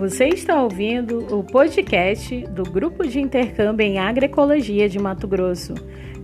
Você está ouvindo o podcast do Grupo de Intercâmbio em Agroecologia de Mato Grosso.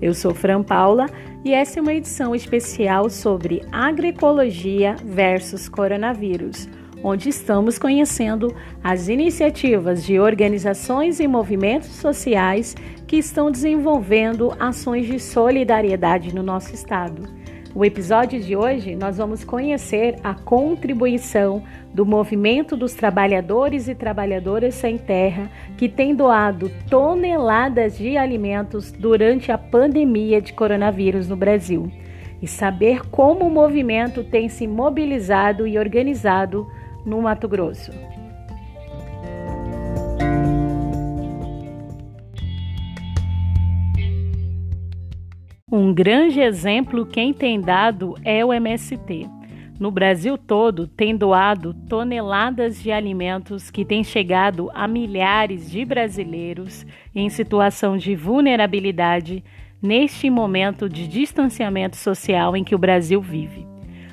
Eu sou Fran Paula e essa é uma edição especial sobre agroecologia versus coronavírus, onde estamos conhecendo as iniciativas de organizações e movimentos sociais que estão desenvolvendo ações de solidariedade no nosso estado. O episódio de hoje nós vamos conhecer a contribuição do movimento dos trabalhadores e trabalhadoras sem terra que tem doado toneladas de alimentos durante a pandemia de coronavírus no Brasil e saber como o movimento tem se mobilizado e organizado no Mato Grosso. Um grande exemplo quem tem dado é o MST. No Brasil todo, tem doado toneladas de alimentos que têm chegado a milhares de brasileiros em situação de vulnerabilidade neste momento de distanciamento social em que o Brasil vive.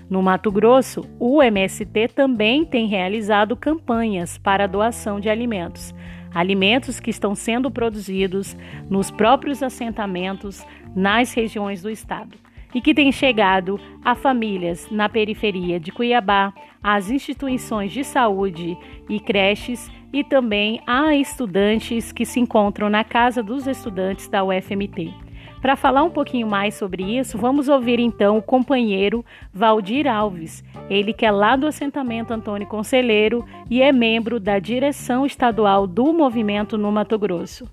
No Mato Grosso, o MST também tem realizado campanhas para doação de alimentos, alimentos que estão sendo produzidos nos próprios assentamentos nas regiões do estado e que têm chegado a famílias na periferia de Cuiabá, às instituições de saúde e creches e também a estudantes que se encontram na Casa dos Estudantes da UFMT. Para falar um pouquinho mais sobre isso, vamos ouvir então o companheiro Valdir Alves, ele que é lá do assentamento Antônio Conselheiro e é membro da direção estadual do movimento no Mato Grosso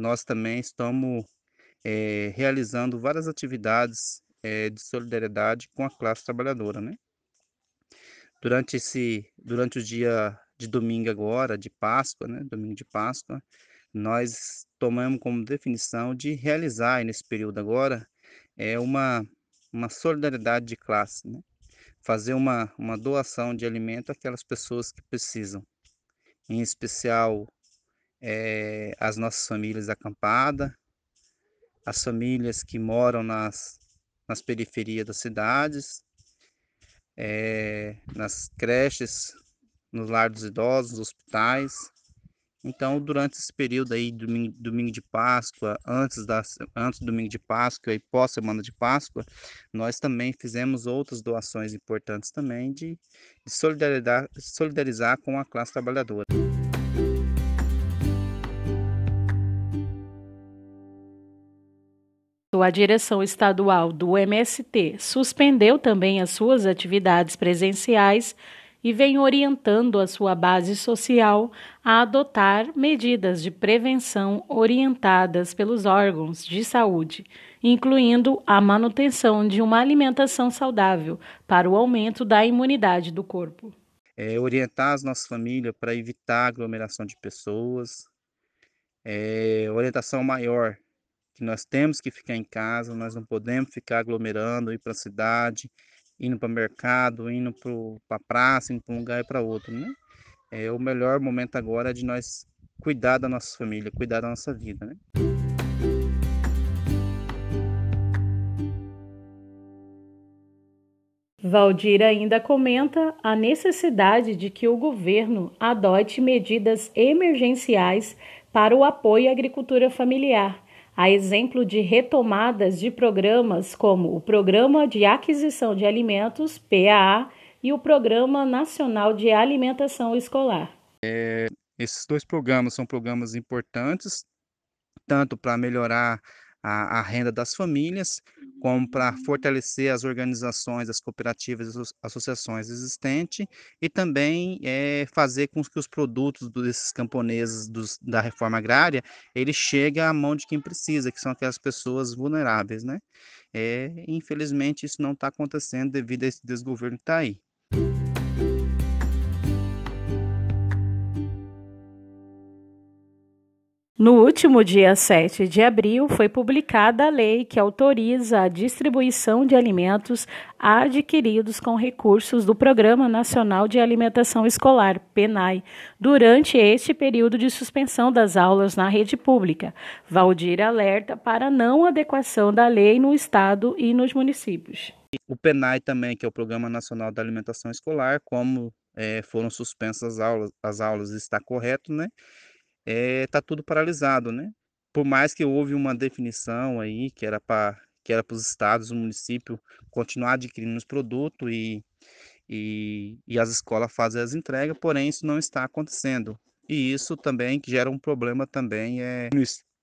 nós também estamos é, realizando várias atividades é, de solidariedade com a classe trabalhadora, né? Durante esse, durante o dia de domingo agora, de Páscoa, né? Domingo de Páscoa, nós tomamos como definição de realizar nesse período agora é uma uma solidariedade de classe, né? Fazer uma, uma doação de alimento àquelas pessoas que precisam, em especial é, as nossas famílias acampadas, as famílias que moram nas, nas periferias das cidades, é, nas creches, no lar dos idosos, nos hospitais. Então, durante esse período aí, domingo, domingo de Páscoa, antes, da, antes do domingo de Páscoa e pós semana de Páscoa, nós também fizemos outras doações importantes também de, de solidarizar com a classe trabalhadora. a direção estadual do MST suspendeu também as suas atividades presenciais e vem orientando a sua base social a adotar medidas de prevenção orientadas pelos órgãos de saúde, incluindo a manutenção de uma alimentação saudável para o aumento da imunidade do corpo. É, orientar as nossas famílias para evitar aglomeração de pessoas, é, orientação maior que nós temos que ficar em casa, nós não podemos ficar aglomerando, ir para a cidade, indo para o mercado, indo para a praça, indo para um lugar e para outro, né? É, o melhor momento agora de nós cuidar da nossa família, cuidar da nossa vida, né? Valdir ainda comenta a necessidade de que o governo adote medidas emergenciais para o apoio à agricultura familiar a exemplo de retomadas de programas como o Programa de Aquisição de Alimentos, PAA, e o Programa Nacional de Alimentação Escolar. É, esses dois programas são programas importantes, tanto para melhorar a, a renda das famílias, como para fortalecer as organizações, as cooperativas, as associações existentes e também é, fazer com que os produtos desses camponeses dos, da reforma agrária ele chegue à mão de quem precisa, que são aquelas pessoas vulneráveis, né? É, infelizmente isso não está acontecendo devido a esse desgoverno que está aí. No último dia 7 de abril, foi publicada a lei que autoriza a distribuição de alimentos adquiridos com recursos do Programa Nacional de Alimentação Escolar, PENAI, durante este período de suspensão das aulas na rede pública. Valdir alerta para não adequação da lei no Estado e nos municípios. O PENAI também, que é o Programa Nacional da Alimentação Escolar, como é, foram suspensas as aulas, as aulas está correto, né? Está eh, tudo paralisado, né? Por mais que houve uma definição aí que era para que era para os estados, o município continuar adquirindo os produtos e, e, e as escolas fazem as entregas, porém isso não está acontecendo. E isso também que gera um problema também é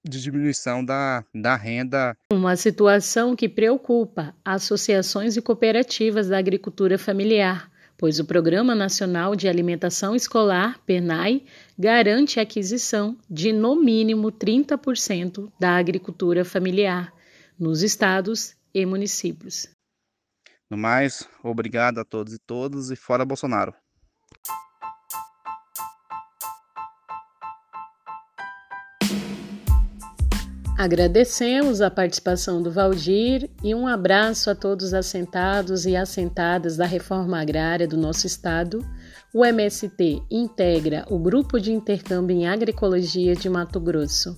de diminuição da, da renda. Uma situação que preocupa associações e cooperativas da agricultura familiar, pois o Programa Nacional de Alimentação Escolar, PENAI, garante a aquisição de no mínimo 30% da agricultura familiar nos estados e municípios. No mais, obrigado a todos e todas e fora Bolsonaro. Agradecemos a participação do Valdir e um abraço a todos assentados e assentadas da reforma agrária do nosso estado. O MST integra o Grupo de Intercâmbio em Agroecologia de Mato Grosso.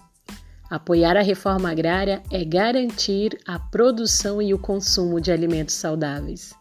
Apoiar a reforma agrária é garantir a produção e o consumo de alimentos saudáveis.